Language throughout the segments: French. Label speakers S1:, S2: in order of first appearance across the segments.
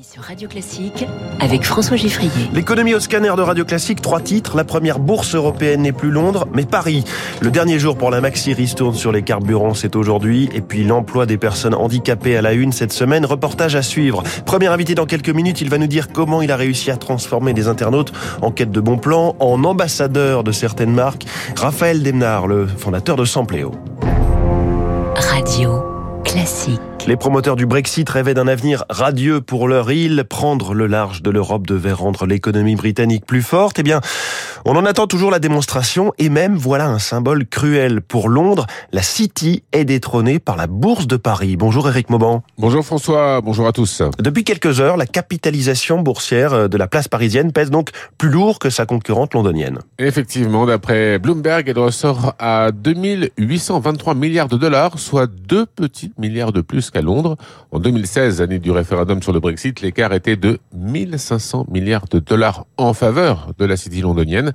S1: Sur Radio Classique avec François Giffrier.
S2: L'économie au scanner de Radio Classique, trois titres. La première bourse européenne n'est plus Londres, mais Paris. Le dernier jour pour la Maxi ristourne sur les carburants, c'est aujourd'hui. Et puis l'emploi des personnes handicapées à la une cette semaine. Reportage à suivre. Premier invité dans quelques minutes, il va nous dire comment il a réussi à transformer des internautes en quête de bons plans en ambassadeurs de certaines marques. Raphaël Demnard, le fondateur de Sampléo.
S1: Radio Classique.
S2: Les promoteurs du Brexit rêvaient d'un avenir radieux pour leur île, prendre le large de l'Europe devait rendre l'économie britannique plus forte. Eh bien, on en attend toujours la démonstration et même voilà un symbole cruel pour Londres. La City est détrônée par la Bourse de Paris. Bonjour Eric Mauban.
S3: Bonjour François, bonjour à tous.
S2: Depuis quelques heures, la capitalisation boursière de la place parisienne pèse donc plus lourd que sa concurrente londonienne.
S3: Effectivement, d'après Bloomberg, elle ressort à 2823 milliards de dollars, soit deux petits milliards de plus à Londres. En 2016, année du référendum sur le Brexit, l'écart était de 1500 milliards de dollars en faveur de la city londonienne.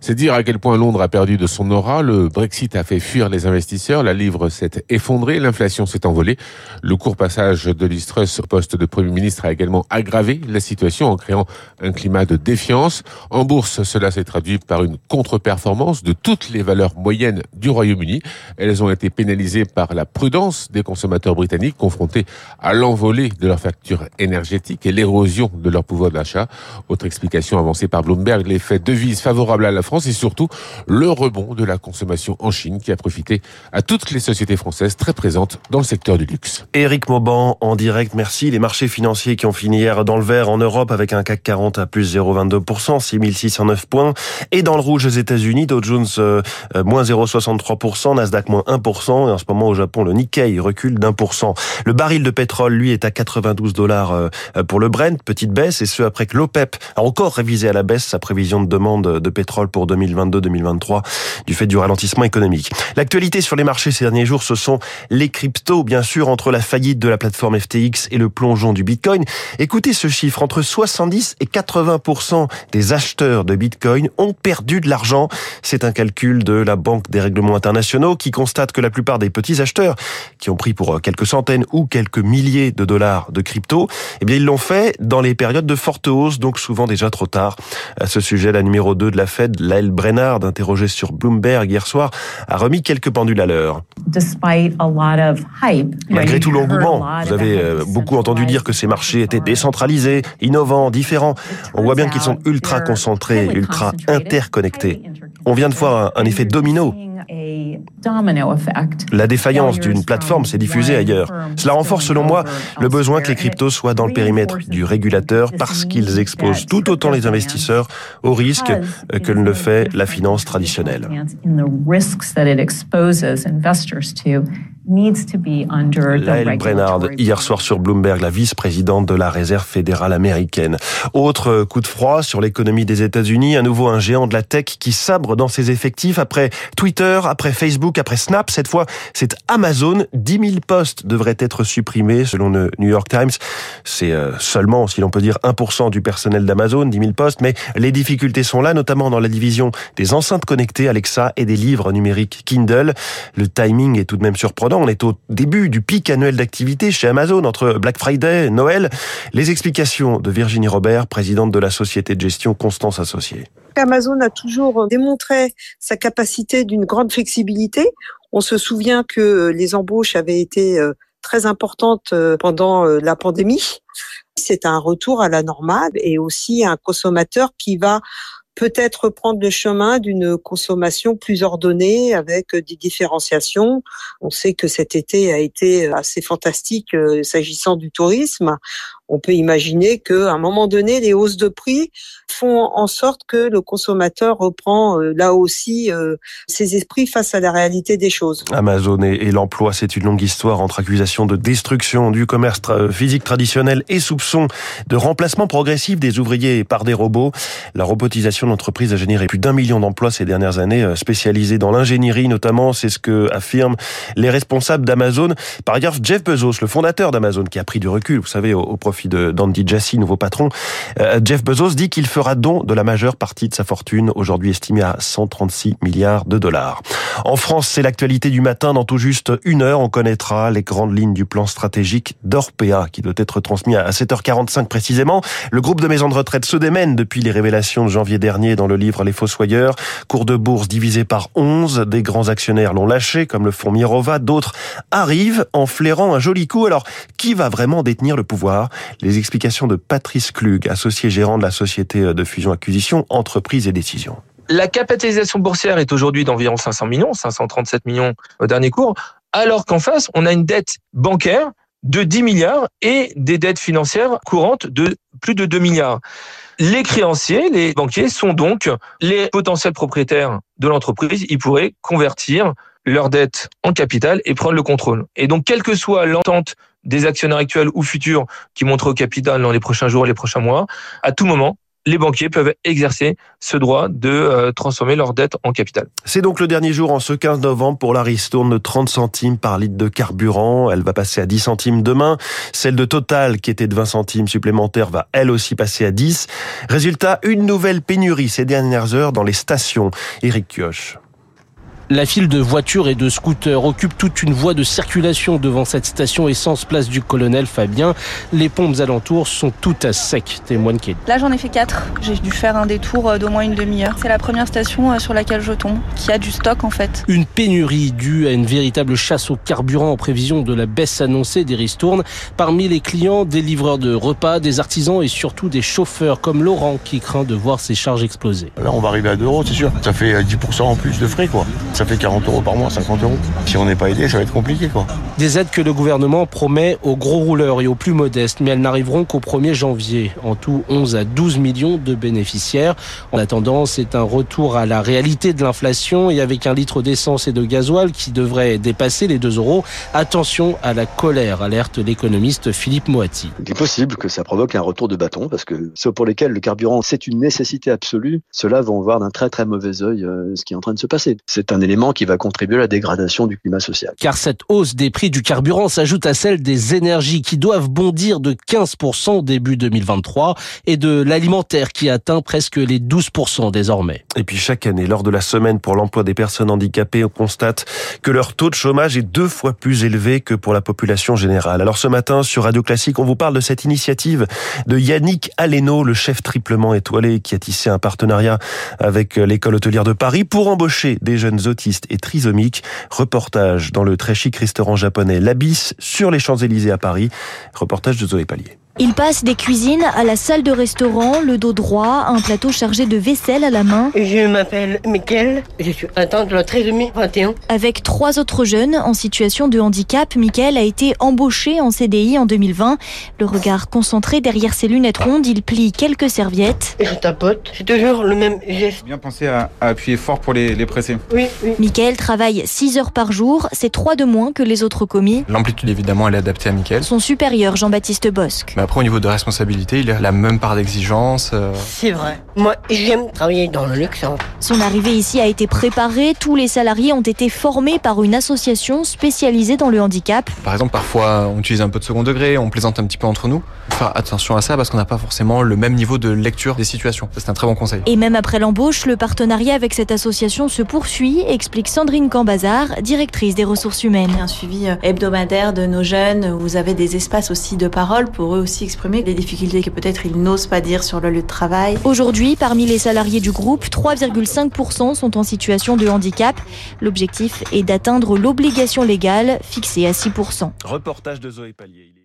S3: C'est dire à quel point Londres a perdu de son aura. Le Brexit a fait fuir les investisseurs, la livre s'est effondrée, l'inflation s'est envolée. Le court passage de l'Istrus au poste de Premier ministre a également aggravé la situation en créant un climat de défiance. En bourse, cela s'est traduit par une contre-performance de toutes les valeurs moyennes du Royaume-Uni. Elles ont été pénalisées par la prudence des consommateurs britanniques confrontés à l'envolée de leurs factures énergétiques et l'érosion de leur pouvoir d'achat. Autre explication avancée par Bloomberg, l'effet devise favorable à la France et surtout le rebond de la consommation en Chine qui a profité à toutes les sociétés françaises très présentes dans le secteur du luxe.
S2: Éric Mauban en direct, merci. Les marchés financiers qui ont fini hier dans le vert en Europe avec un CAC 40 à plus 0,22%, 6609 points. Et dans le rouge aux États-Unis, Dow Jones euh, euh moins 0,63%, Nasdaq moins 1%. Et en ce moment au Japon, le Nikkei recule d'un pour cent. Le baril de pétrole, lui, est à 92 dollars euh, pour le Brent, petite baisse, et ce après que l'OPEP a encore révisé à la baisse sa prévision de demande de pétrole pour pour 2022-2023 du fait du ralentissement économique. L'actualité sur les marchés ces derniers jours, ce sont les cryptos, bien sûr, entre la faillite de la plateforme FTX et le plongeon du Bitcoin. Écoutez ce chiffre, entre 70 et 80% des acheteurs de Bitcoin ont perdu de l'argent. C'est un calcul de la Banque des règlements internationaux qui constate que la plupart des petits acheteurs qui ont pris pour quelques centaines ou quelques milliers de dollars de crypto, eh bien, ils l'ont fait dans les périodes de forte hausse, donc souvent déjà trop tard. À ce sujet, la numéro 2 de la Fed, Lael Brennard, interrogé sur Bloomberg hier soir, a remis quelques pendules à l'heure. Malgré tout l'engouement, vous avez euh, beaucoup entendu dire que ces marchés étaient décentralisés, innovants, différents. On voit bien qu'ils sont ultra concentrés, ultra interconnectés. On vient de voir un effet domino la défaillance d'une plateforme s'est diffusée ailleurs. Cela renforce, selon moi, le besoin que les cryptos soient dans le périmètre du régulateur parce qu'ils exposent tout autant les investisseurs aux risques que ne le fait la finance traditionnelle. Lael Brennard, hier soir sur Bloomberg, la vice-présidente de la Réserve fédérale américaine. Autre coup de froid sur l'économie des États-Unis, à nouveau un géant de la tech qui sabre dans ses effectifs après Twitter, après Facebook, après Snap. Cette fois, c'est Amazon. 10 000 postes devraient être supprimés selon le New York Times. C'est euh, seulement, si l'on peut dire, 1% du personnel d'Amazon, 10 000 postes, mais les difficultés sont là, notamment dans la division des enceintes connectées Alexa et des livres numériques Kindle. Le timing est tout de même surprenant on est au début du pic annuel d'activité chez Amazon entre Black Friday et Noël. Les explications de Virginie Robert, présidente de la société de gestion Constance Associée.
S4: Amazon a toujours démontré sa capacité d'une grande flexibilité. On se souvient que les embauches avaient été euh, très importantes euh, pendant euh, la pandémie. C'est un retour à la normale et aussi un consommateur qui va peut-être prendre le chemin d'une consommation plus ordonnée avec des différenciations. On sait que cet été a été assez fantastique euh, s'agissant du tourisme on peut imaginer qu'à un moment donné, les hausses de prix font en sorte que le consommateur reprend euh, là aussi euh, ses esprits face à la réalité des choses.
S2: Amazon et, l'emploi, c'est une longue histoire entre accusations de destruction du commerce physique traditionnel et soupçons de remplacement progressif des ouvriers par des robots. La robotisation l'entreprise a généré plus d'un million d'emplois ces dernières années, euh, spécialisés dans l'ingénierie notamment. C'est ce que affirment les responsables d'Amazon. Par ailleurs, Jeff Bezos, le fondateur d'Amazon, qui a pris du recul, vous savez, au, profit d'Andy Jassy, nouveau patron, euh, Jeff Bezos dit qu'il fera don de la majeure partie de sa fortune, aujourd'hui estimée à 136 milliards de dollars. En France, c'est l'actualité du matin. Dans tout juste une heure, on connaîtra les grandes lignes du plan stratégique d'Orpea, qui doit être transmis à 7h45 précisément. Le groupe de maisons de retraite se démène depuis les révélations de janvier dernier dans le livre Les Fossoyeurs. Cours de bourse divisé par 11. Des grands actionnaires l'ont lâché, comme le fonds Mirova. D'autres arrivent en flairant un joli coup. Alors, qui va vraiment détenir le pouvoir? Les explications de Patrice Klug, associé gérant de la société de fusion-acquisition, entreprise et décision.
S5: La capitalisation boursière est aujourd'hui d'environ 500 millions, 537 millions au dernier cours, alors qu'en face, on a une dette bancaire de 10 milliards et des dettes financières courantes de plus de 2 milliards. Les créanciers, les banquiers sont donc les potentiels propriétaires de l'entreprise. Ils pourraient convertir leur dette en capital et prendre le contrôle. Et donc, quelle que soit l'entente des actionnaires actuels ou futurs qui montrent au capital dans les prochains jours les prochains mois, à tout moment, les banquiers peuvent exercer ce droit de euh, transformer leur dette en capital.
S2: C'est donc le dernier jour en ce 15 novembre pour la ristourne de 30 centimes par litre de carburant. Elle va passer à 10 centimes demain. Celle de Total, qui était de 20 centimes supplémentaires, va elle aussi passer à 10. Résultat, une nouvelle pénurie ces dernières heures dans les stations. Eric Kioch.
S6: La file de voitures et de scooters occupe toute une voie de circulation devant cette station essence place du colonel Fabien. Les pompes alentours sont toutes à sec, témoigne Kelly.
S7: Là j'en ai fait quatre. J'ai dû faire un détour euh, d'au moins une demi-heure. C'est la première station euh, sur laquelle je tombe, qui a du stock en fait.
S6: Une pénurie due à une véritable chasse au carburant en prévision de la baisse annoncée des ristournes. Parmi les clients, des livreurs de repas, des artisans et surtout des chauffeurs comme Laurent qui craint de voir ses charges exploser.
S8: Là on va arriver à 2 euros, c'est sûr. Ça fait 10% en plus de frais quoi ça fait 40 euros par mois, 50 euros. Si on n'est pas aidé, ça va être compliqué, quoi.
S6: Des aides que le gouvernement promet aux gros rouleurs et aux plus modestes, mais elles n'arriveront qu'au 1er janvier. En tout, 11 à 12 millions de bénéficiaires. En attendant, c'est un retour à la réalité de l'inflation et avec un litre d'essence et de gasoil qui devrait dépasser les 2 euros. Attention à la colère, alerte l'économiste Philippe Moati.
S9: Il est possible que ça provoque un retour de bâton parce que ceux pour lesquels le carburant c'est une nécessité absolue, ceux-là vont voir d'un très très mauvais œil euh, ce qui est en train de se passer. C'est un élément qui va contribuer à la dégradation du climat social.
S6: Car cette hausse des prix du carburant s'ajoute à celle des énergies qui doivent bondir de 15% début 2023 et de l'alimentaire qui atteint presque les 12% désormais.
S2: Et puis chaque année, lors de la semaine pour l'emploi des personnes handicapées, on constate que leur taux de chômage est deux fois plus élevé que pour la population générale. Alors ce matin, sur Radio Classique, on vous parle de cette initiative de Yannick Aleno, le chef triplement étoilé qui a tissé un partenariat avec l'école hôtelière de Paris pour embaucher des jeunes et trisomiques. Reportage dans le très chic restaurant japonais L'Abysse sur les Champs-Élysées à Paris. Reportage de Zoé Pallier.
S10: Il passe des cuisines à la salle de restaurant, le dos droit, un plateau chargé de vaisselle à la main.
S11: Je m'appelle Mickaël, je suis atteinte de la trisomie 21.
S10: Avec trois autres jeunes en situation de handicap, Mickaël a été embauché en CDI en 2020. Le regard concentré derrière ses lunettes rondes, il plie quelques serviettes.
S11: Et je tapote, c'est toujours le même geste.
S12: Bien penser à, appuyer fort pour les, presser.
S11: Oui, oui.
S10: Mickaël travaille 6 heures par jour, c'est trois de moins que les autres commis.
S12: L'amplitude évidemment elle est adaptée à Mickaël.
S10: Son supérieur Jean-Baptiste Bosque.
S12: Bah, après, au niveau de responsabilité, il a la même part d'exigence. Euh.
S11: C'est vrai. Moi, j'aime travailler dans le luxe. Hein.
S10: Son arrivée ici a été préparée. Tous les salariés ont été formés par une association spécialisée dans le handicap.
S12: Par exemple, parfois, on utilise un peu de second degré, on plaisante un petit peu entre nous. Faire attention à ça parce qu'on n'a pas forcément le même niveau de lecture des situations. C'est un très bon conseil.
S10: Et même après l'embauche, le partenariat avec cette association se poursuit, explique Sandrine Cambazard, directrice des ressources humaines.
S13: Un suivi euh, hebdomadaire de nos jeunes. Vous avez des espaces aussi de parole pour eux aussi exprimer des difficultés que peut-être ils n'osent pas dire sur le lieu de travail.
S10: Aujourd'hui, parmi les salariés du groupe, 3,5% sont en situation de handicap. L'objectif est d'atteindre l'obligation légale fixée à 6%.
S2: Reportage de Zoé Pallier.